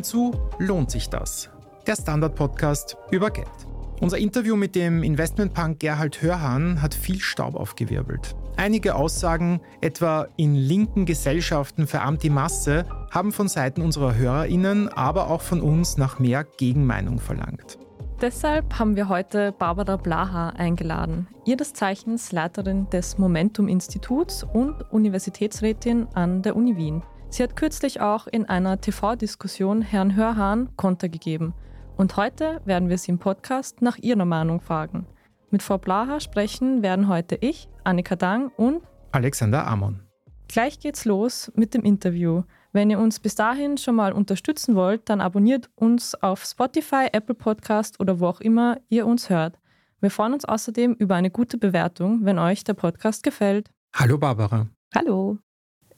Willkommen zu Lohnt sich das? Der Standard-Podcast über Geld. Unser Interview mit dem Investmentpunk Gerhard Hörhan hat viel Staub aufgewirbelt. Einige Aussagen, etwa in linken Gesellschaften verarmt die Masse, haben von Seiten unserer HörerInnen, aber auch von uns nach mehr Gegenmeinung verlangt. Deshalb haben wir heute Barbara Blaha eingeladen, ihres Zeichens Leiterin des Momentum-Instituts und Universitätsrätin an der Uni Wien. Sie hat kürzlich auch in einer TV-Diskussion Herrn Hörhahn Konter gegeben. Und heute werden wir sie im Podcast nach ihrer Meinung fragen. Mit Frau Blaha sprechen werden heute ich, Annika Dang und Alexander Amon. Gleich geht's los mit dem Interview. Wenn ihr uns bis dahin schon mal unterstützen wollt, dann abonniert uns auf Spotify, Apple Podcast oder wo auch immer ihr uns hört. Wir freuen uns außerdem über eine gute Bewertung, wenn euch der Podcast gefällt. Hallo Barbara. Hallo.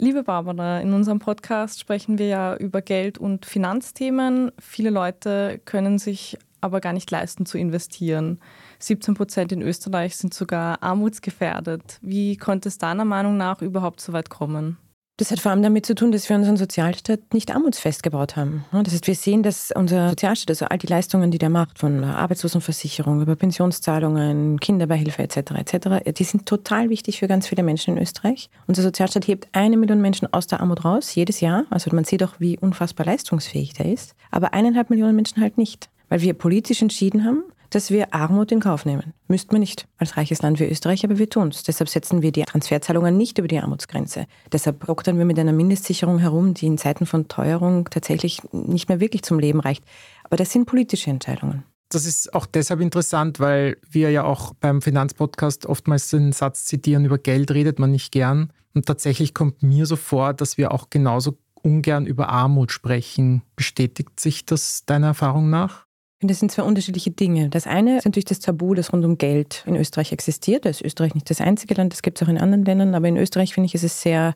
Liebe Barbara, in unserem Podcast sprechen wir ja über Geld- und Finanzthemen. Viele Leute können sich aber gar nicht leisten zu investieren. 17 Prozent in Österreich sind sogar armutsgefährdet. Wie konnte es deiner Meinung nach überhaupt so weit kommen? Das hat vor allem damit zu tun, dass wir unseren Sozialstaat nicht armutsfest gebaut haben. Das heißt, wir sehen, dass unser Sozialstaat, also all die Leistungen, die der macht, von Arbeitslosenversicherung über Pensionszahlungen, Kinderbeihilfe etc., etc., die sind total wichtig für ganz viele Menschen in Österreich. Unser Sozialstaat hebt eine Million Menschen aus der Armut raus, jedes Jahr. Also man sieht auch, wie unfassbar leistungsfähig der ist. Aber eineinhalb Millionen Menschen halt nicht. Weil wir politisch entschieden haben, dass wir Armut in Kauf nehmen. Müssten wir nicht als reiches Land wie Österreich, aber wir tun es. Deshalb setzen wir die Transferzahlungen nicht über die Armutsgrenze. Deshalb doktern wir mit einer Mindestsicherung herum, die in Zeiten von Teuerung tatsächlich nicht mehr wirklich zum Leben reicht. Aber das sind politische Entscheidungen. Das ist auch deshalb interessant, weil wir ja auch beim Finanzpodcast oftmals den Satz zitieren, über Geld redet man nicht gern. Und tatsächlich kommt mir so vor, dass wir auch genauso ungern über Armut sprechen. Bestätigt sich das deiner Erfahrung nach? Das sind zwei unterschiedliche Dinge. Das eine ist natürlich das Tabu, das rund um Geld in Österreich existiert. Da ist Österreich nicht das einzige Land, das gibt es auch in anderen Ländern, aber in Österreich finde ich, ist es sehr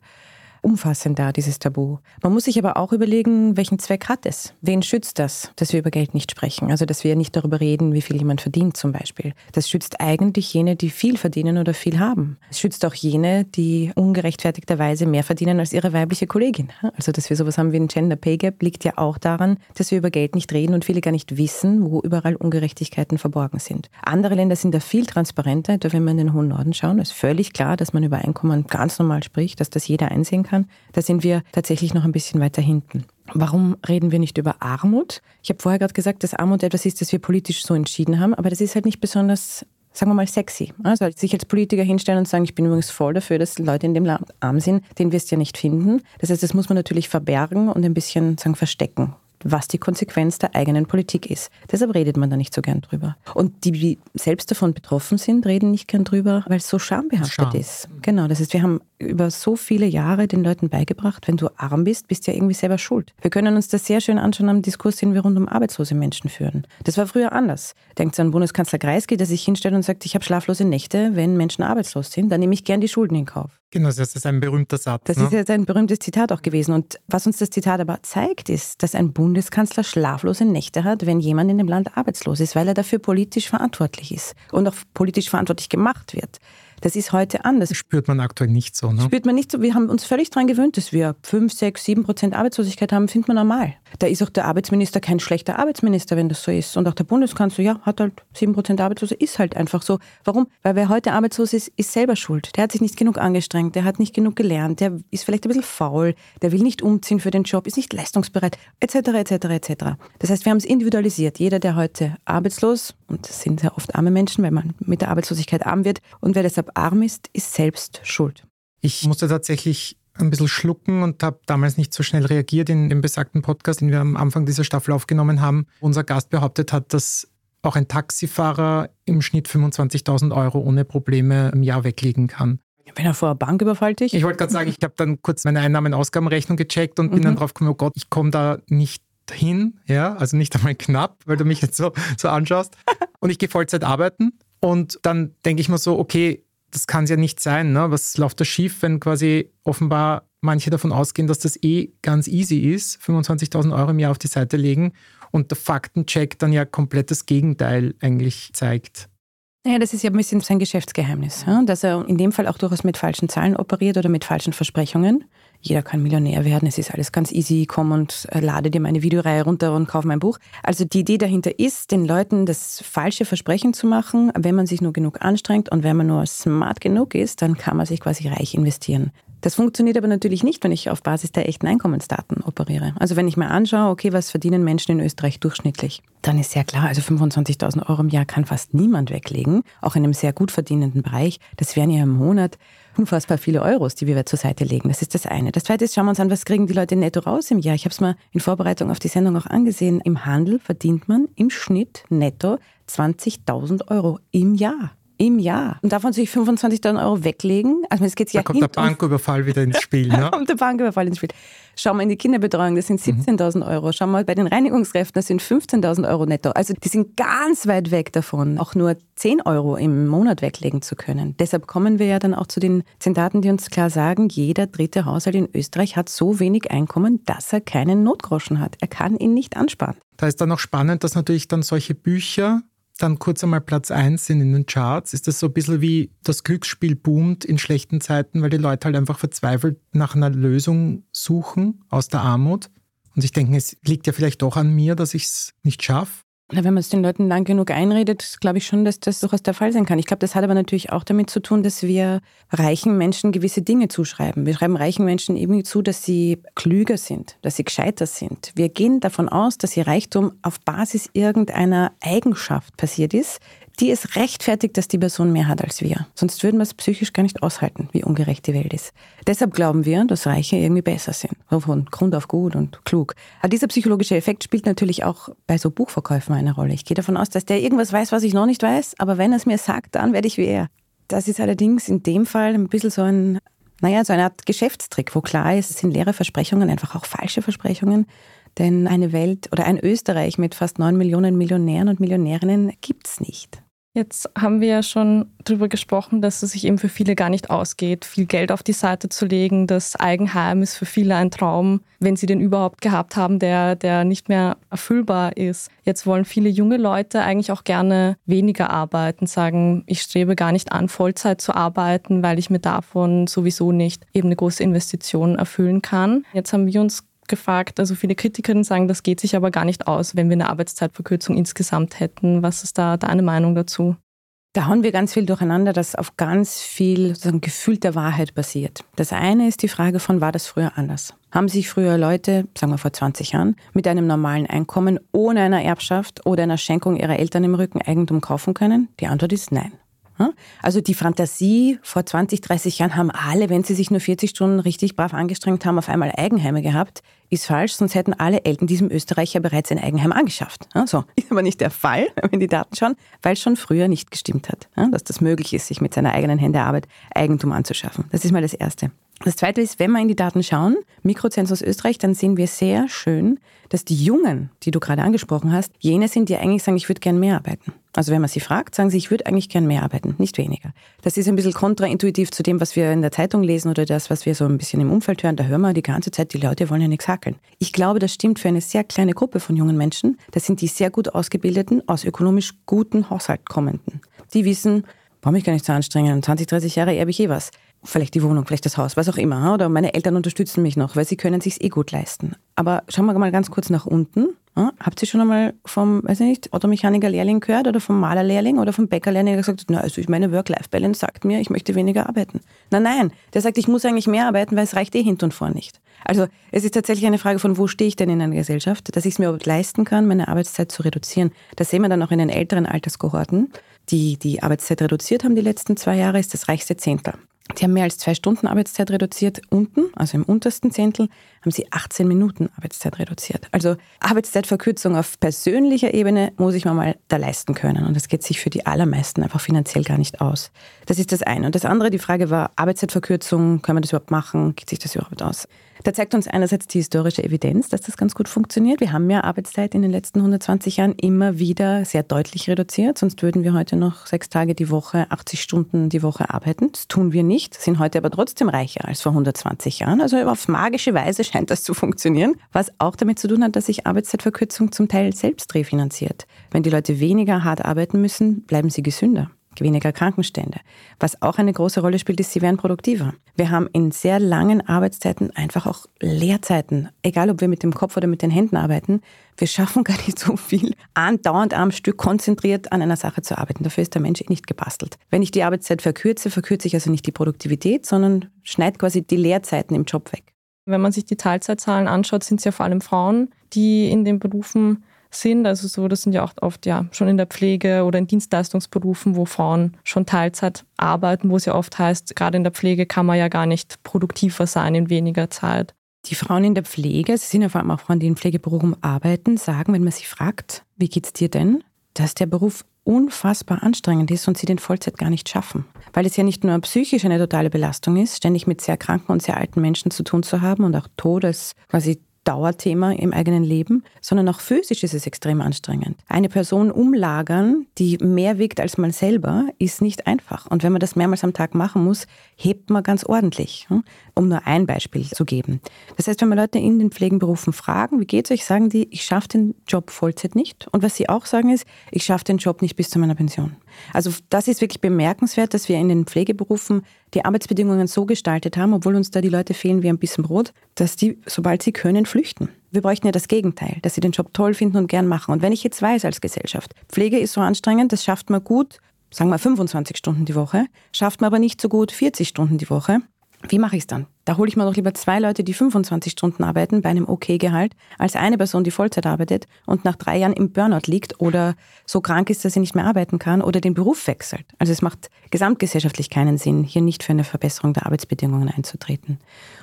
umfassend da, dieses Tabu. Man muss sich aber auch überlegen, welchen Zweck hat es? Wen schützt das, dass wir über Geld nicht sprechen? Also, dass wir nicht darüber reden, wie viel jemand verdient zum Beispiel. Das schützt eigentlich jene, die viel verdienen oder viel haben. Es schützt auch jene, die ungerechtfertigterweise mehr verdienen als ihre weibliche Kollegin. Also, dass wir sowas haben wie ein Gender Pay Gap, liegt ja auch daran, dass wir über Geld nicht reden und viele gar nicht wissen, wo überall Ungerechtigkeiten verborgen sind. Andere Länder sind da viel transparenter. Wenn wir in den hohen Norden schauen, ist völlig klar, dass man über Einkommen ganz normal spricht, dass das jeder einsehen kann. Da sind wir tatsächlich noch ein bisschen weiter hinten. Warum reden wir nicht über Armut? Ich habe vorher gerade gesagt, dass Armut etwas ist, das wir politisch so entschieden haben, aber das ist halt nicht besonders sagen wir mal, sexy. Also sich als Politiker hinstellen und sagen, ich bin übrigens voll dafür, dass Leute in dem Land arm sind, den wirst du ja nicht finden. Das heißt, das muss man natürlich verbergen und ein bisschen sagen, verstecken was die Konsequenz der eigenen Politik ist. Deshalb redet man da nicht so gern drüber. Und die, die selbst davon betroffen sind, reden nicht gern drüber, weil es so schambehaftet Scham. ist. Genau, das heißt, wir haben über so viele Jahre den Leuten beigebracht, wenn du arm bist, bist du ja irgendwie selber schuld. Wir können uns das sehr schön anschauen am Diskurs, den wir rund um arbeitslose Menschen führen. Das war früher anders. Denkt an Bundeskanzler Kreisky, der sich hinstellt und sagt, ich habe schlaflose Nächte, wenn Menschen arbeitslos sind, dann nehme ich gern die Schulden in Kauf. Genau, das ist ein berühmter Satz. Das ne? ist jetzt ein berühmtes Zitat auch gewesen. Und was uns das Zitat aber zeigt, ist, dass ein Bundeskanzler schlaflose Nächte hat, wenn jemand in dem Land arbeitslos ist, weil er dafür politisch verantwortlich ist und auch politisch verantwortlich gemacht wird. Das ist heute anders. Das spürt man aktuell nicht so. Ne? Spürt man nicht so. Wir haben uns völlig daran gewöhnt, dass wir 5, 6, 7 Prozent Arbeitslosigkeit haben, findet man normal. Da ist auch der Arbeitsminister kein schlechter Arbeitsminister, wenn das so ist. Und auch der Bundeskanzler, ja, hat halt 7 Prozent Arbeitslose, ist halt einfach so. Warum? Weil wer heute arbeitslos ist, ist selber schuld. Der hat sich nicht genug angestrengt, der hat nicht genug gelernt, der ist vielleicht ein bisschen faul, der will nicht umziehen für den Job, ist nicht leistungsbereit, etc., etc., etc. Das heißt, wir haben es individualisiert. Jeder, der heute arbeitslos, und das sind sehr oft arme Menschen, weil man mit der Arbeitslosigkeit arm wird, und wer deshalb arm ist, ist selbst schuld. Ich musste tatsächlich ein bisschen schlucken und habe damals nicht so schnell reagiert in dem besagten Podcast, den wir am Anfang dieser Staffel aufgenommen haben. Unser Gast behauptet hat, dass auch ein Taxifahrer im Schnitt 25.000 Euro ohne Probleme im Jahr weglegen kann. Wenn er vor einer Bank überfallt dich? Ich wollte gerade sagen, ich habe dann kurz meine Einnahmen-Ausgabenrechnung gecheckt und mhm. bin dann drauf gekommen, oh Gott, ich komme da nicht hin, ja, also nicht einmal knapp, weil du mich jetzt so, so anschaust. Und ich gehe Vollzeit arbeiten und dann denke ich mir so, okay, das kann es ja nicht sein. Ne? Was läuft da schief, wenn quasi offenbar manche davon ausgehen, dass das eh ganz easy ist, 25.000 Euro im Jahr auf die Seite legen und der Faktencheck dann ja komplett das Gegenteil eigentlich zeigt. Naja, das ist ja ein bisschen sein Geschäftsgeheimnis, dass er in dem Fall auch durchaus mit falschen Zahlen operiert oder mit falschen Versprechungen. Jeder kann Millionär werden, es ist alles ganz easy, komm und äh, lade dir meine Videoreihe runter und kauf mein Buch. Also die Idee dahinter ist, den Leuten das falsche Versprechen zu machen, wenn man sich nur genug anstrengt und wenn man nur smart genug ist, dann kann man sich quasi reich investieren. Das funktioniert aber natürlich nicht, wenn ich auf Basis der echten Einkommensdaten operiere. Also wenn ich mir anschaue, okay, was verdienen Menschen in Österreich durchschnittlich, dann ist sehr klar, also 25.000 Euro im Jahr kann fast niemand weglegen, auch in einem sehr gut verdienenden Bereich. Das wären ja im Monat unfassbar viele Euros, die wir zur Seite legen. Das ist das eine. Das zweite ist, schauen wir uns an, was kriegen die Leute netto raus im Jahr. Ich habe es mal in Vorbereitung auf die Sendung auch angesehen. Im Handel verdient man im Schnitt netto 20.000 Euro im Jahr im Jahr. Und davon sich 25.000 Euro weglegen. Also es geht ja da kommt der Banküberfall wieder ins Spiel. Ne? da kommt der Banküberfall ins Spiel. Schau mal in die Kinderbetreuung, das sind 17.000 mhm. Euro. Schau mal bei den Reinigungskräften, das sind 15.000 Euro netto. Also die sind ganz weit weg davon, auch nur 10 Euro im Monat weglegen zu können. Deshalb kommen wir ja dann auch zu den Zitaten, die uns klar sagen, jeder dritte Haushalt in Österreich hat so wenig Einkommen, dass er keinen Notgroschen hat. Er kann ihn nicht ansparen. Da ist dann auch spannend, dass natürlich dann solche Bücher dann kurz einmal Platz 1 sind in den Charts, ist das so ein bisschen wie das Glücksspiel boomt in schlechten Zeiten, weil die Leute halt einfach verzweifelt nach einer Lösung suchen aus der Armut und sich denken, es liegt ja vielleicht doch an mir, dass ich es nicht schaffe. Na, wenn man es den Leuten lang genug einredet, glaube ich schon, dass das durchaus der Fall sein kann. Ich glaube, das hat aber natürlich auch damit zu tun, dass wir reichen Menschen gewisse Dinge zuschreiben. Wir schreiben reichen Menschen eben zu, dass sie klüger sind, dass sie gescheiter sind. Wir gehen davon aus, dass ihr Reichtum auf Basis irgendeiner Eigenschaft passiert ist, die es rechtfertigt, dass die Person mehr hat als wir. Sonst würden wir es psychisch gar nicht aushalten, wie ungerecht die Welt ist. Deshalb glauben wir, dass Reiche irgendwie besser sind. Von Grund auf gut und klug. Aber dieser psychologische Effekt spielt natürlich auch bei so Buchverkäufen eine Rolle. Ich gehe davon aus, dass der irgendwas weiß, was ich noch nicht weiß, aber wenn er es mir sagt, dann werde ich wie er. Das ist allerdings in dem Fall ein bisschen so ein, naja, so eine Art Geschäftstrick, wo klar ist, es sind leere Versprechungen, einfach auch falsche Versprechungen. Denn eine Welt oder ein Österreich mit fast neun Millionen Millionären und Millionärinnen gibt es nicht. Jetzt haben wir ja schon darüber gesprochen, dass es sich eben für viele gar nicht ausgeht, viel Geld auf die Seite zu legen. Das Eigenheim ist für viele ein Traum, wenn sie den überhaupt gehabt haben, der, der nicht mehr erfüllbar ist. Jetzt wollen viele junge Leute eigentlich auch gerne weniger arbeiten, sagen, ich strebe gar nicht an, Vollzeit zu arbeiten, weil ich mir davon sowieso nicht eben eine große Investition erfüllen kann. Jetzt haben wir uns gefragt. Also viele Kritikerinnen sagen, das geht sich aber gar nicht aus, wenn wir eine Arbeitszeitverkürzung insgesamt hätten. Was ist da deine Meinung dazu? Da hauen wir ganz viel durcheinander, das auf ganz viel sozusagen gefühlter Wahrheit basiert. Das eine ist die Frage von, war das früher anders? Haben sich früher Leute, sagen wir vor 20 Jahren, mit einem normalen Einkommen ohne einer Erbschaft oder einer Schenkung ihrer Eltern im Rücken Eigentum kaufen können? Die Antwort ist nein. Also die Fantasie vor 20, 30 Jahren haben alle, wenn sie sich nur 40 Stunden richtig brav angestrengt haben, auf einmal Eigenheime gehabt, ist falsch, sonst hätten alle Eltern diesem Österreicher bereits ein Eigenheim angeschafft. So, ist aber nicht der Fall, wenn die Daten schauen, weil es schon früher nicht gestimmt hat, dass das möglich ist, sich mit seiner eigenen Hände Arbeit Eigentum anzuschaffen. Das ist mal das Erste. Das Zweite ist, wenn wir in die Daten schauen, Mikrozensus Österreich, dann sehen wir sehr schön, dass die Jungen, die du gerade angesprochen hast, jene sind, die eigentlich sagen, ich würde gern mehr arbeiten. Also wenn man sie fragt, sagen sie, ich würde eigentlich gern mehr arbeiten, nicht weniger. Das ist ein bisschen kontraintuitiv zu dem, was wir in der Zeitung lesen oder das, was wir so ein bisschen im Umfeld hören. Da hören wir die ganze Zeit, die Leute wollen ja nichts hackeln. Ich glaube, das stimmt für eine sehr kleine Gruppe von jungen Menschen. Das sind die sehr gut ausgebildeten, aus ökonomisch guten Haushalt kommenden. Die wissen, brauche mich gar nicht so anstrengen, 20, 30 Jahre erbe ich eh was vielleicht die Wohnung, vielleicht das Haus, was auch immer. Oder meine Eltern unterstützen mich noch, weil sie können sich eh gut leisten. Aber schauen wir mal ganz kurz nach unten. Habt ihr schon einmal vom, weiß ich nicht, Automechaniker-Lehrling gehört oder vom Malerlehrling oder vom Bäckerlehrling, der gesagt hat, na, also meine Work-Life-Balance sagt mir, ich möchte weniger arbeiten. Nein, nein, der sagt, ich muss eigentlich mehr arbeiten, weil es reicht eh hinten und vor nicht. Also es ist tatsächlich eine Frage von, wo stehe ich denn in einer Gesellschaft, dass ich es mir überhaupt leisten kann, meine Arbeitszeit zu reduzieren. Das sehen wir dann auch in den älteren Alterskohorten, die die Arbeitszeit reduziert haben die letzten zwei Jahre, ist das reichste Zehntel. Die haben mehr als zwei Stunden Arbeitszeit reduziert. Unten, also im untersten Zehntel, haben sie 18 Minuten Arbeitszeit reduziert. Also Arbeitszeitverkürzung auf persönlicher Ebene muss ich mir mal da leisten können. Und das geht sich für die allermeisten einfach finanziell gar nicht aus. Das ist das eine. Und das andere, die Frage war, Arbeitszeitverkürzung, können wir das überhaupt machen? Geht sich das überhaupt aus? Da zeigt uns einerseits die historische Evidenz, dass das ganz gut funktioniert. Wir haben ja Arbeitszeit in den letzten 120 Jahren immer wieder sehr deutlich reduziert. Sonst würden wir heute noch sechs Tage die Woche, 80 Stunden die Woche arbeiten. Das tun wir nicht, sind heute aber trotzdem reicher als vor 120 Jahren. Also auf magische Weise scheint das zu funktionieren. Was auch damit zu tun hat, dass sich Arbeitszeitverkürzung zum Teil selbst refinanziert. Wenn die Leute weniger hart arbeiten müssen, bleiben sie gesünder. Weniger Krankenstände. Was auch eine große Rolle spielt, ist, sie werden produktiver. Wir haben in sehr langen Arbeitszeiten einfach auch Leerzeiten. Egal, ob wir mit dem Kopf oder mit den Händen arbeiten, wir schaffen gar nicht so viel, andauernd am Stück konzentriert an einer Sache zu arbeiten. Dafür ist der Mensch eh nicht gebastelt. Wenn ich die Arbeitszeit verkürze, verkürze ich also nicht die Produktivität, sondern schneide quasi die Leerzeiten im Job weg. Wenn man sich die Teilzeitzahlen anschaut, sind es ja vor allem Frauen, die in den Berufen sind. Also so, das sind ja auch oft ja schon in der Pflege oder in Dienstleistungsberufen, wo Frauen schon Teilzeit arbeiten, wo es ja oft heißt, gerade in der Pflege kann man ja gar nicht produktiver sein in weniger Zeit. Die Frauen in der Pflege, es sind ja vor allem auch Frauen, die in Pflegeberufen arbeiten, sagen, wenn man sie fragt, wie geht's dir denn, dass der Beruf unfassbar anstrengend ist und sie den Vollzeit gar nicht schaffen. Weil es ja nicht nur psychisch eine totale Belastung ist, ständig mit sehr kranken und sehr alten Menschen zu tun zu haben und auch Todes quasi Dauerthema im eigenen Leben, sondern auch physisch ist es extrem anstrengend. Eine Person umlagern, die mehr wiegt als man selber, ist nicht einfach. Und wenn man das mehrmals am Tag machen muss, hebt man ganz ordentlich? Um nur ein Beispiel zu geben. Das heißt, wenn man Leute in den Pflegenberufen fragen, wie geht's euch, sagen die, ich schaffe den Job Vollzeit nicht. Und was sie auch sagen ist, ich schaffe den Job nicht bis zu meiner Pension. Also das ist wirklich bemerkenswert, dass wir in den Pflegeberufen die Arbeitsbedingungen so gestaltet haben, obwohl uns da die Leute fehlen wie ein bisschen Brot, dass die, sobald sie können, flüchten. Wir bräuchten ja das Gegenteil, dass sie den Job toll finden und gern machen. Und wenn ich jetzt weiß als Gesellschaft, Pflege ist so anstrengend, das schafft man gut, sagen wir 25 Stunden die Woche, schafft man aber nicht so gut 40 Stunden die Woche, wie mache ich es dann? Da hole ich mir doch lieber zwei Leute, die 25 Stunden arbeiten bei einem Okay-Gehalt, als eine Person, die Vollzeit arbeitet und nach drei Jahren im Burnout liegt oder so krank ist, dass sie nicht mehr arbeiten kann oder den Beruf wechselt. Also es macht gesamtgesellschaftlich keinen Sinn, hier nicht für eine Verbesserung der Arbeitsbedingungen einzutreten.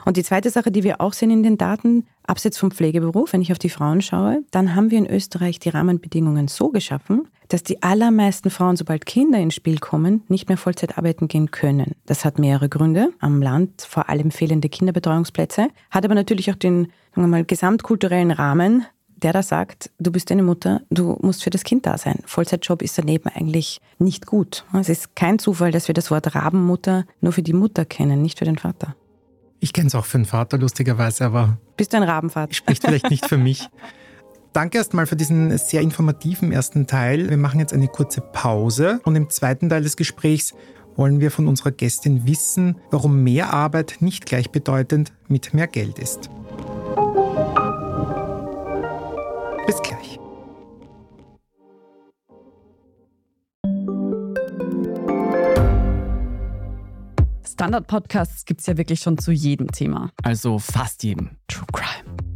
Und die zweite Sache, die wir auch sehen in den Daten, abseits vom Pflegeberuf, wenn ich auf die Frauen schaue, dann haben wir in Österreich die Rahmenbedingungen so geschaffen, dass die allermeisten Frauen, sobald Kinder ins Spiel kommen, nicht mehr Vollzeit arbeiten gehen können. Das hat mehrere Gründe. Am Land vor allem fehlende Kinderbetreuungsplätze, hat aber natürlich auch den sagen wir mal, gesamtkulturellen Rahmen, der da sagt, du bist eine Mutter, du musst für das Kind da sein. Vollzeitjob ist daneben eigentlich nicht gut. Es ist kein Zufall, dass wir das Wort Rabenmutter nur für die Mutter kennen, nicht für den Vater. Ich kenne es auch für den Vater, lustigerweise, aber. Bist du ein Rabenvater? Spricht vielleicht nicht für mich. Danke erstmal für diesen sehr informativen ersten Teil. Wir machen jetzt eine kurze Pause und im zweiten Teil des Gesprächs wollen wir von unserer Gästin wissen, warum mehr Arbeit nicht gleichbedeutend mit mehr Geld ist. Bis gleich. Standard-Podcasts gibt es ja wirklich schon zu jedem Thema. Also fast jedem. True Crime.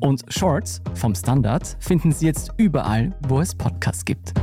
Und Shorts vom Standard finden Sie jetzt überall, wo es Podcasts gibt.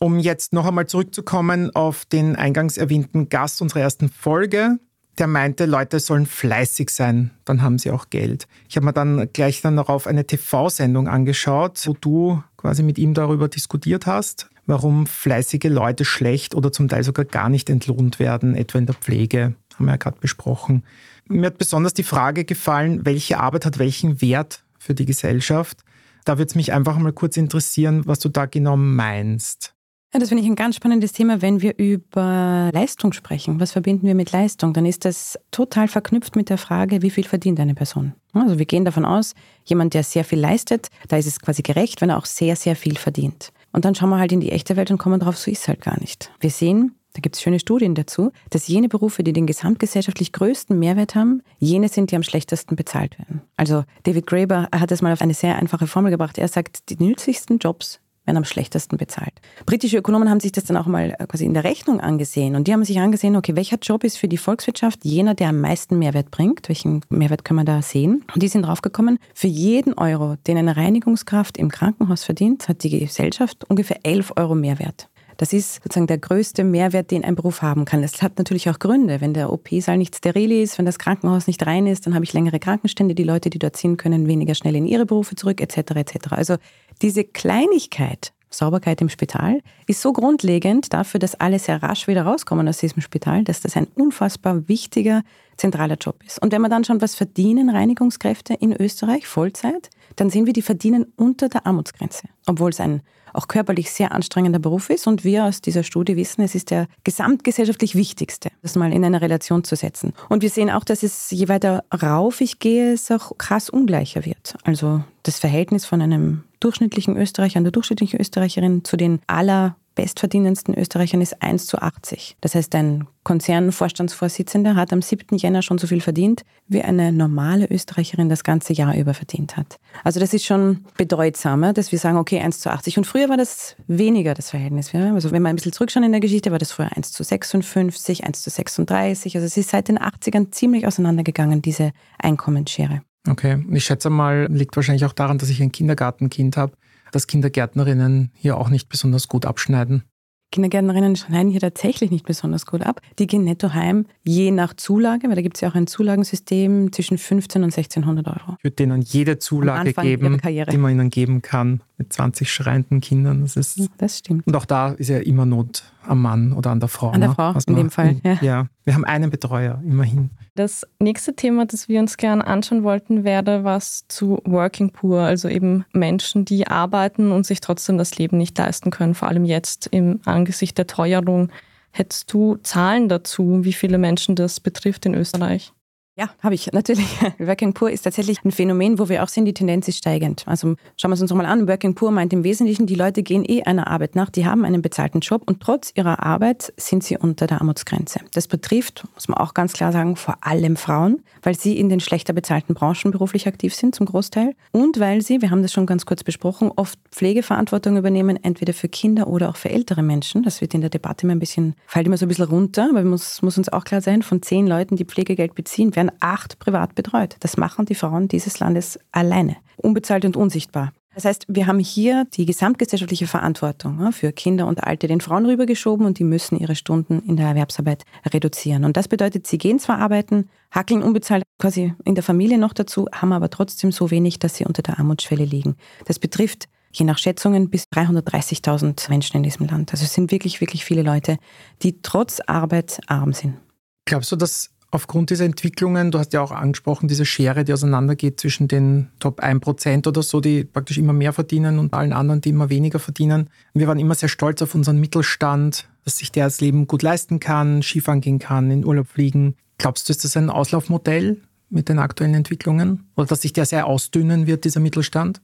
Um jetzt noch einmal zurückzukommen auf den eingangs erwähnten Gast unserer ersten Folge, der meinte, Leute sollen fleißig sein, dann haben sie auch Geld. Ich habe mir dann gleich dann darauf eine TV-Sendung angeschaut, wo du quasi mit ihm darüber diskutiert hast, warum fleißige Leute schlecht oder zum Teil sogar gar nicht entlohnt werden, etwa in der Pflege, haben wir ja gerade besprochen. Mir hat besonders die Frage gefallen, welche Arbeit hat welchen Wert für die Gesellschaft. Da würde es mich einfach mal kurz interessieren, was du da genau meinst. Ja, das finde ich ein ganz spannendes Thema, wenn wir über Leistung sprechen. Was verbinden wir mit Leistung? Dann ist das total verknüpft mit der Frage, wie viel verdient eine Person? Also wir gehen davon aus, jemand, der sehr viel leistet, da ist es quasi gerecht, wenn er auch sehr, sehr viel verdient. Und dann schauen wir halt in die echte Welt und kommen drauf, so ist es halt gar nicht. Wir sehen, da gibt es schöne Studien dazu, dass jene Berufe, die den gesamtgesellschaftlich größten Mehrwert haben, jene sind, die am schlechtesten bezahlt werden. Also David Graeber hat das mal auf eine sehr einfache Formel gebracht. Er sagt, die nützlichsten Jobs werden am schlechtesten bezahlt. Britische Ökonomen haben sich das dann auch mal äh, quasi in der Rechnung angesehen und die haben sich angesehen, okay, welcher Job ist für die Volkswirtschaft jener, der am meisten Mehrwert bringt? Welchen Mehrwert können wir da sehen? Und die sind draufgekommen, für jeden Euro, den eine Reinigungskraft im Krankenhaus verdient, hat die Gesellschaft ungefähr 11 Euro Mehrwert. Das ist sozusagen der größte Mehrwert, den ein Beruf haben kann. Es hat natürlich auch Gründe. Wenn der OP-Saal nicht steril ist, wenn das Krankenhaus nicht rein ist, dann habe ich längere Krankenstände. Die Leute, die dort sind, können weniger schnell in ihre Berufe zurück, etc. etc. Also diese Kleinigkeit Sauberkeit im Spital ist so grundlegend dafür, dass alle sehr rasch wieder rauskommen aus diesem Spital, dass das ein unfassbar wichtiger, zentraler Job ist. Und wenn wir dann schon was verdienen, Reinigungskräfte in Österreich, Vollzeit, dann sehen wir, die verdienen unter der Armutsgrenze, obwohl es ein auch körperlich sehr anstrengender Beruf ist. Und wir aus dieser Studie wissen, es ist der gesamtgesellschaftlich wichtigste, das mal in eine Relation zu setzen. Und wir sehen auch, dass es, je weiter rauf ich gehe, es auch krass ungleicher wird. Also das Verhältnis von einem durchschnittlichen Österreicher, einer durchschnittlichen Österreicherin zu den aller bestverdienendsten Österreichern ist 1 zu 80. Das heißt, ein Konzernvorstandsvorsitzender hat am 7. Jänner schon so viel verdient, wie eine normale Österreicherin das ganze Jahr über verdient hat. Also das ist schon bedeutsamer, dass wir sagen, okay, 1 zu 80. Und früher war das weniger das Verhältnis. Also wenn man ein bisschen zurückschauen in der Geschichte, war das früher 1 zu 56, 1 zu 36. Also es ist seit den 80ern ziemlich auseinandergegangen, diese Einkommensschere. Okay, ich schätze mal, liegt wahrscheinlich auch daran, dass ich ein Kindergartenkind habe dass Kindergärtnerinnen hier auch nicht besonders gut abschneiden. Kindergärtnerinnen schneiden hier tatsächlich nicht besonders gut ab. Die gehen netto heim, je nach Zulage, weil da gibt es ja auch ein Zulagensystem zwischen 15 und 1600 Euro. Ich würde denen jede Zulage geben, die man ihnen geben kann, mit 20 schreienden Kindern. Das, ist, das stimmt. Und auch da ist ja immer Not am Mann oder an der Frau. An der ne? Frau, in dem Fall. Ja. ja, wir haben einen Betreuer, immerhin. Das nächste Thema, das wir uns gerne anschauen wollten, wäre was zu Working Poor, also eben Menschen, die arbeiten und sich trotzdem das Leben nicht leisten können, vor allem jetzt im Angesicht der Teuerung. Hättest du Zahlen dazu, wie viele Menschen das betrifft in Österreich? Ja, habe ich natürlich. Working Poor ist tatsächlich ein Phänomen, wo wir auch sehen, die Tendenz ist steigend. Also schauen wir es uns nochmal an. Working Poor meint im Wesentlichen, die Leute gehen eh einer Arbeit nach, die haben einen bezahlten Job und trotz ihrer Arbeit sind sie unter der Armutsgrenze. Das betrifft, muss man auch ganz klar sagen, vor allem Frauen, weil sie in den schlechter bezahlten Branchen beruflich aktiv sind zum Großteil und weil sie, wir haben das schon ganz kurz besprochen, oft Pflegeverantwortung übernehmen, entweder für Kinder oder auch für ältere Menschen. Das wird in der Debatte immer ein bisschen, fällt immer so ein bisschen runter, aber muss, muss uns auch klar sein, von zehn Leuten, die Pflegegeld beziehen, werden acht privat betreut. Das machen die Frauen dieses Landes alleine, unbezahlt und unsichtbar. Das heißt, wir haben hier die gesamtgesellschaftliche Verantwortung für Kinder und Alte den Frauen rübergeschoben und die müssen ihre Stunden in der Erwerbsarbeit reduzieren. Und das bedeutet, sie gehen zwar arbeiten, hackeln unbezahlt quasi in der Familie noch dazu, haben aber trotzdem so wenig, dass sie unter der Armutsschwelle liegen. Das betrifft je nach Schätzungen bis 330.000 Menschen in diesem Land. Also es sind wirklich, wirklich viele Leute, die trotz Arbeit arm sind. Glaubst du, dass aufgrund dieser Entwicklungen, du hast ja auch angesprochen, diese Schere, die auseinandergeht zwischen den Top 1% oder so, die praktisch immer mehr verdienen und allen anderen, die immer weniger verdienen. Wir waren immer sehr stolz auf unseren Mittelstand, dass sich der das Leben gut leisten kann, Skifahren gehen kann, in Urlaub fliegen. Glaubst du, ist das ein Auslaufmodell mit den aktuellen Entwicklungen? Oder dass sich der sehr ausdünnen wird, dieser Mittelstand?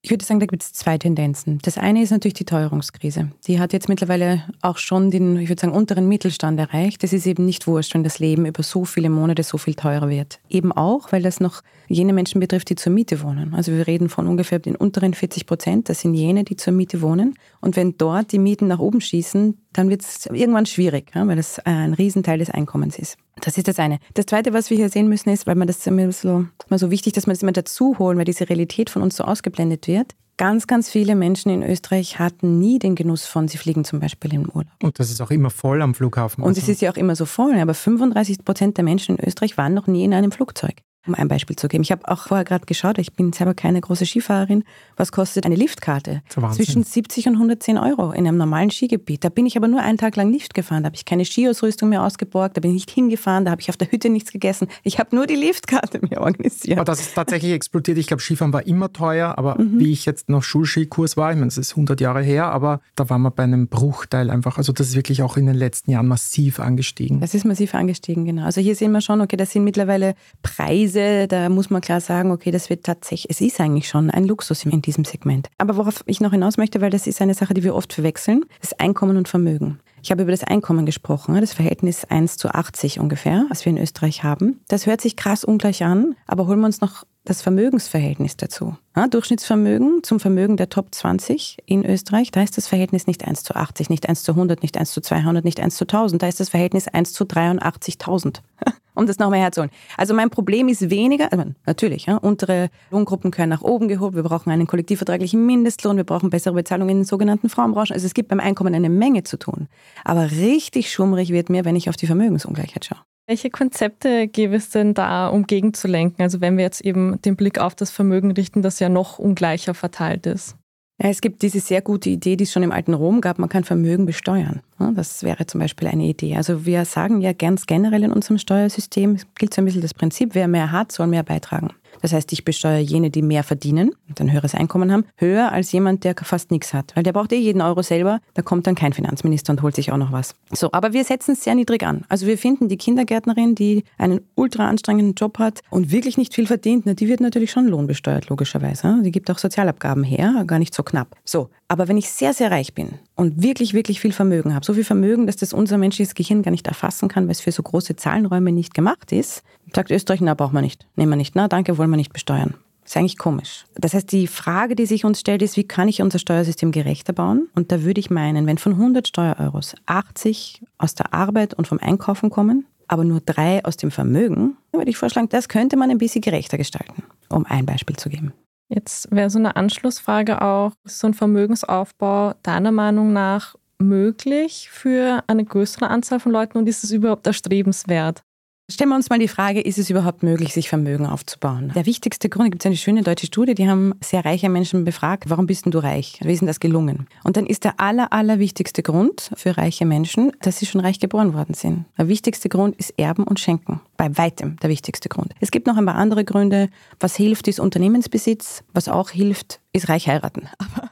Ich würde sagen, da gibt es zwei Tendenzen. Das eine ist natürlich die Teuerungskrise. Die hat jetzt mittlerweile auch schon den, ich würde sagen, unteren Mittelstand erreicht. Das ist eben nicht wurscht, wenn das Leben über so viele Monate so viel teurer wird. Eben auch, weil das noch jene Menschen betrifft, die zur Miete wohnen. Also wir reden von ungefähr den unteren 40 Prozent. Das sind jene, die zur Miete wohnen. Und wenn dort die Mieten nach oben schießen, dann wird es irgendwann schwierig, weil das ein Riesenteil des Einkommens ist. Das ist das eine. Das zweite, was wir hier sehen müssen, ist, weil man das immer so, immer so wichtig, dass man das immer dazu holen, weil diese Realität von uns so ausgeblendet wird. Ganz, ganz viele Menschen in Österreich hatten nie den Genuss von, sie fliegen zum Beispiel im Urlaub. Und das ist auch immer voll am Flughafen. Und also. es ist ja auch immer so voll, aber 35 Prozent der Menschen in Österreich waren noch nie in einem Flugzeug. Um ein Beispiel zu geben. Ich habe auch vorher gerade geschaut, ich bin selber keine große Skifahrerin. Was kostet eine Liftkarte? Zwischen 70 und 110 Euro in einem normalen Skigebiet. Da bin ich aber nur einen Tag lang Lift gefahren. Da habe ich keine Skiausrüstung mehr ausgeborgt, da bin ich nicht hingefahren, da habe ich auf der Hütte nichts gegessen. Ich habe nur die Liftkarte mir organisiert. Aber das ist tatsächlich explodiert. Ich glaube, Skifahren war immer teuer, aber mhm. wie ich jetzt noch Schulskikurs war, ich meine, das ist 100 Jahre her, aber da waren wir bei einem Bruchteil einfach. Also das ist wirklich auch in den letzten Jahren massiv angestiegen. Das ist massiv angestiegen, genau. Also hier sehen wir schon, okay, das sind mittlerweile Preise, Preise, da muss man klar sagen, okay, das wird tatsächlich, es ist eigentlich schon ein Luxus in diesem Segment. Aber worauf ich noch hinaus möchte, weil das ist eine Sache, die wir oft verwechseln, ist Einkommen und Vermögen. Ich habe über das Einkommen gesprochen, das Verhältnis 1 zu 80 ungefähr, was wir in Österreich haben. Das hört sich krass ungleich an, aber holen wir uns noch das Vermögensverhältnis dazu. Ja, Durchschnittsvermögen zum Vermögen der Top 20 in Österreich, da ist das Verhältnis nicht 1 zu 80, nicht 1 zu 100, nicht 1 zu 200, nicht 1 zu 1000, da ist das Verhältnis 1 zu 83.000. um das nochmal herzuholen. Also mein Problem ist weniger, also natürlich, ja, untere Lohngruppen können nach oben gehoben, wir brauchen einen kollektivvertraglichen Mindestlohn, wir brauchen bessere Bezahlung in den sogenannten Frauenbranchen. Also es gibt beim Einkommen eine Menge zu tun. Aber richtig schummrig wird mir, wenn ich auf die Vermögensungleichheit schaue. Welche Konzepte gäbe es denn da, um gegenzulenken? Also wenn wir jetzt eben den Blick auf das Vermögen richten, das ja noch ungleicher verteilt ist. Ja, es gibt diese sehr gute Idee, die es schon im alten Rom gab, man kann Vermögen besteuern. Das wäre zum Beispiel eine Idee. Also wir sagen ja ganz generell in unserem Steuersystem, gilt so ein bisschen das Prinzip, wer mehr hat, soll mehr beitragen. Das heißt, ich besteuere jene, die mehr verdienen und ein höheres Einkommen haben, höher als jemand, der fast nichts hat. Weil der braucht eh jeden Euro selber, da kommt dann kein Finanzminister und holt sich auch noch was. So, aber wir setzen es sehr niedrig an. Also wir finden die Kindergärtnerin, die einen ultra anstrengenden Job hat und wirklich nicht viel verdient, na, die wird natürlich schon lohnbesteuert, logischerweise. Die gibt auch Sozialabgaben her, gar nicht so knapp. So, aber wenn ich sehr, sehr reich bin und wirklich, wirklich viel Vermögen habe, so viel Vermögen, dass das unser menschliches Gehirn gar nicht erfassen kann, weil es für so große Zahlenräume nicht gemacht ist, sagt Österreich, na, braucht man nicht, nehmen wir nicht, na, danke, wollen wir nicht besteuern. Ist eigentlich komisch. Das heißt, die Frage, die sich uns stellt, ist, wie kann ich unser Steuersystem gerechter bauen? Und da würde ich meinen, wenn von 100 Steuereuros 80 aus der Arbeit und vom Einkaufen kommen, aber nur drei aus dem Vermögen, dann würde ich vorschlagen, das könnte man ein bisschen gerechter gestalten, um ein Beispiel zu geben. Jetzt wäre so eine Anschlussfrage auch, ist so ein Vermögensaufbau deiner Meinung nach möglich für eine größere Anzahl von Leuten und ist es überhaupt erstrebenswert? Stellen wir uns mal die Frage, ist es überhaupt möglich, sich Vermögen aufzubauen? Der wichtigste Grund, gibt es eine schöne deutsche Studie, die haben sehr reiche Menschen befragt, warum bist denn du reich? Wie ist denn das gelungen? Und dann ist der aller, aller wichtigste Grund für reiche Menschen, dass sie schon reich geboren worden sind. Der wichtigste Grund ist Erben und Schenken. Bei weitem der wichtigste Grund. Es gibt noch ein paar andere Gründe. Was hilft, ist Unternehmensbesitz. Was auch hilft, ist reich heiraten.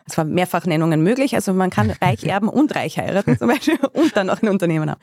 Es waren Mehrfachnennungen möglich. Also man kann reich erben und reich heiraten zum Beispiel und dann noch ein Unternehmen haben.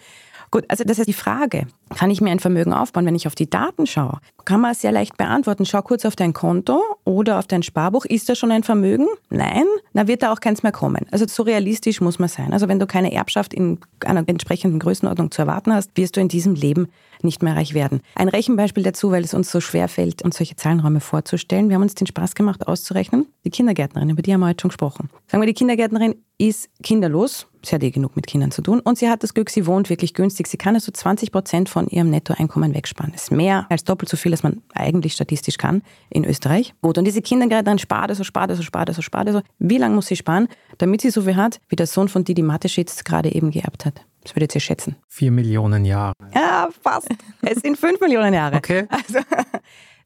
Gut, also das ist die Frage, kann ich mir ein Vermögen aufbauen? Wenn ich auf die Daten schaue, kann man es sehr leicht beantworten. Schau kurz auf dein Konto oder auf dein Sparbuch. Ist da schon ein Vermögen? Nein, dann wird da auch keins mehr kommen. Also so realistisch muss man sein. Also wenn du keine Erbschaft in einer entsprechenden Größenordnung zu erwarten hast, wirst du in diesem Leben nicht mehr reich werden. Ein Rechenbeispiel dazu, weil es uns so schwer fällt, uns solche Zahlenräume vorzustellen. Wir haben uns den Spaß gemacht, auszurechnen. Die Kindergärtnerin, über die haben wir heute schon gesprochen. Sagen wir, die Kindergärtnerin ist kinderlos. Sie hat eh genug mit Kindern zu tun. Und sie hat das Glück, sie wohnt wirklich günstig. Sie kann also 20 Prozent von ihrem Nettoeinkommen wegsparen. Das ist mehr als doppelt so viel, als man eigentlich statistisch kann in Österreich. Gut, und diese Kindergärtnerin spart so, spart so, spart so, spart so. Wie lange muss sie sparen, damit sie so viel hat, wie der Sohn von Didi Mateschitz gerade eben geerbt hat? Das würdet ihr schätzen. Vier Millionen Jahre. Ja, fast. Es sind fünf Millionen Jahre. Okay. Also,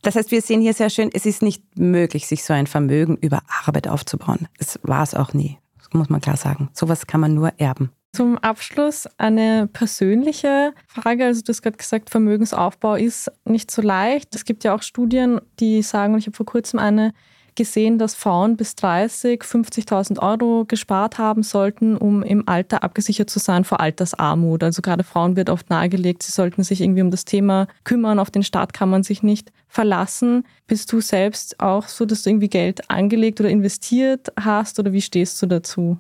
das heißt, wir sehen hier sehr schön, es ist nicht möglich, sich so ein Vermögen über Arbeit aufzubauen. Es war es auch nie. Das muss man klar sagen. Sowas kann man nur erben. Zum Abschluss eine persönliche Frage. Also du hast gerade gesagt, Vermögensaufbau ist nicht so leicht. Es gibt ja auch Studien, die sagen, und ich habe vor kurzem eine gesehen, dass Frauen bis 30 50.000 Euro gespart haben sollten, um im Alter abgesichert zu sein vor Altersarmut. Also gerade Frauen wird oft nahegelegt, sie sollten sich irgendwie um das Thema kümmern. Auf den Staat kann man sich nicht verlassen. Bist du selbst auch so, dass du irgendwie Geld angelegt oder investiert hast oder wie stehst du dazu?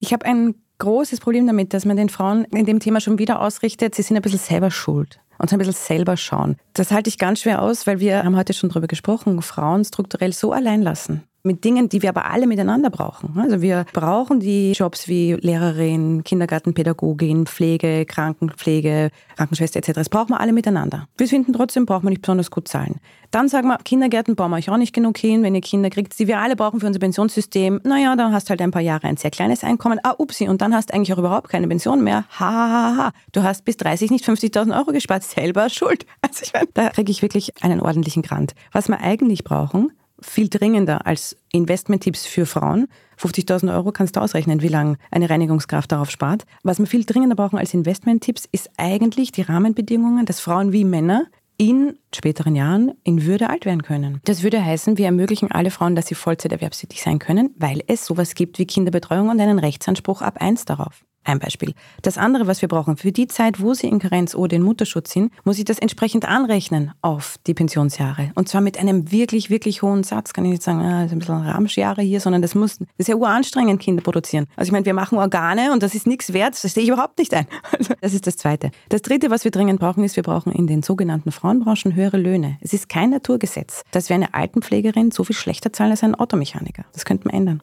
Ich habe ein großes Problem damit, dass man den Frauen in dem Thema schon wieder ausrichtet, sie sind ein bisschen selber schuld und ein bisschen selber schauen. Das halte ich ganz schwer aus, weil wir haben heute schon darüber gesprochen, Frauen strukturell so allein lassen mit Dingen, die wir aber alle miteinander brauchen. Also wir brauchen die Jobs wie Lehrerin, Kindergartenpädagogin, Pflege, Krankenpflege, Krankenschwester etc. Das brauchen wir alle miteinander. Wir finden trotzdem, brauchen wir nicht besonders gut zahlen. Dann sagen wir, Kindergärten bauen wir euch auch nicht genug hin, wenn ihr Kinder kriegt, die wir alle brauchen für unser Pensionssystem. Naja, dann hast du halt ein paar Jahre ein sehr kleines Einkommen. Ah, upsi, und dann hast du eigentlich auch überhaupt keine Pension mehr. Ha, ha, ha, ha. Du hast bis 30 nicht 50.000 Euro gespart, selber schuld. Also ich meine, da kriege ich wirklich einen ordentlichen Grant. Was wir eigentlich brauchen, viel dringender als Investmenttipps für Frauen. 50.000 Euro kannst du ausrechnen, wie lange eine Reinigungskraft darauf spart. Was wir viel dringender brauchen als Investmenttipps, ist eigentlich die Rahmenbedingungen, dass Frauen wie Männer in späteren Jahren in Würde alt werden können. Das würde heißen, wir ermöglichen alle Frauen, dass sie Vollzeiterwerbstätig sein können, weil es sowas gibt wie Kinderbetreuung und einen Rechtsanspruch ab eins darauf. Ein Beispiel. Das andere, was wir brauchen, für die Zeit, wo sie in Karenz oder in Mutterschutz sind, muss ich das entsprechend anrechnen auf die Pensionsjahre. Und zwar mit einem wirklich, wirklich hohen Satz. Kann ich nicht sagen, ah, das ist ein bisschen Ramschjahre hier, sondern das muss, das ist ja uranstrengend, Kinder produzieren. Also ich meine, wir machen Organe und das ist nichts wert, das sehe ich überhaupt nicht ein. Also das ist das Zweite. Das Dritte, was wir dringend brauchen, ist, wir brauchen in den sogenannten Frauenbranchen höhere Löhne. Es ist kein Naturgesetz, dass wir eine Altenpflegerin so viel schlechter zahlen als ein Automechaniker. Das könnte man ändern.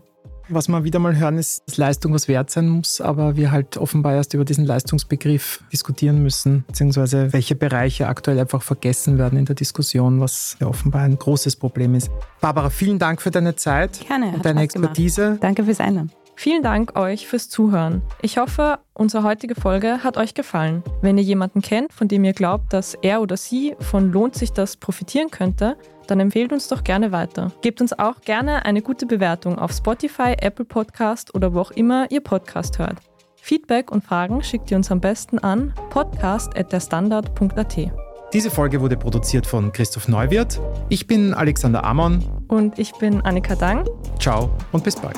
Was wir wieder mal hören, ist, dass Leistung was wert sein muss, aber wir halt offenbar erst über diesen Leistungsbegriff diskutieren müssen, beziehungsweise welche Bereiche aktuell einfach vergessen werden in der Diskussion, was ja offenbar ein großes Problem ist. Barbara, vielen Dank für deine Zeit Gerne, und deine Expertise. Gemacht. Danke fürs Einladen. Vielen Dank euch fürs Zuhören. Ich hoffe, unsere heutige Folge hat euch gefallen. Wenn ihr jemanden kennt, von dem ihr glaubt, dass er oder sie von lohnt sich das profitieren könnte, dann empfehlt uns doch gerne weiter. Gebt uns auch gerne eine gute Bewertung auf Spotify, Apple Podcast oder wo auch immer ihr Podcast hört. Feedback und Fragen schickt ihr uns am besten an podcast.derstandard.at. Diese Folge wurde produziert von Christoph Neuwirth. Ich bin Alexander Amon. Und ich bin Annika Dang. Ciao und bis bald.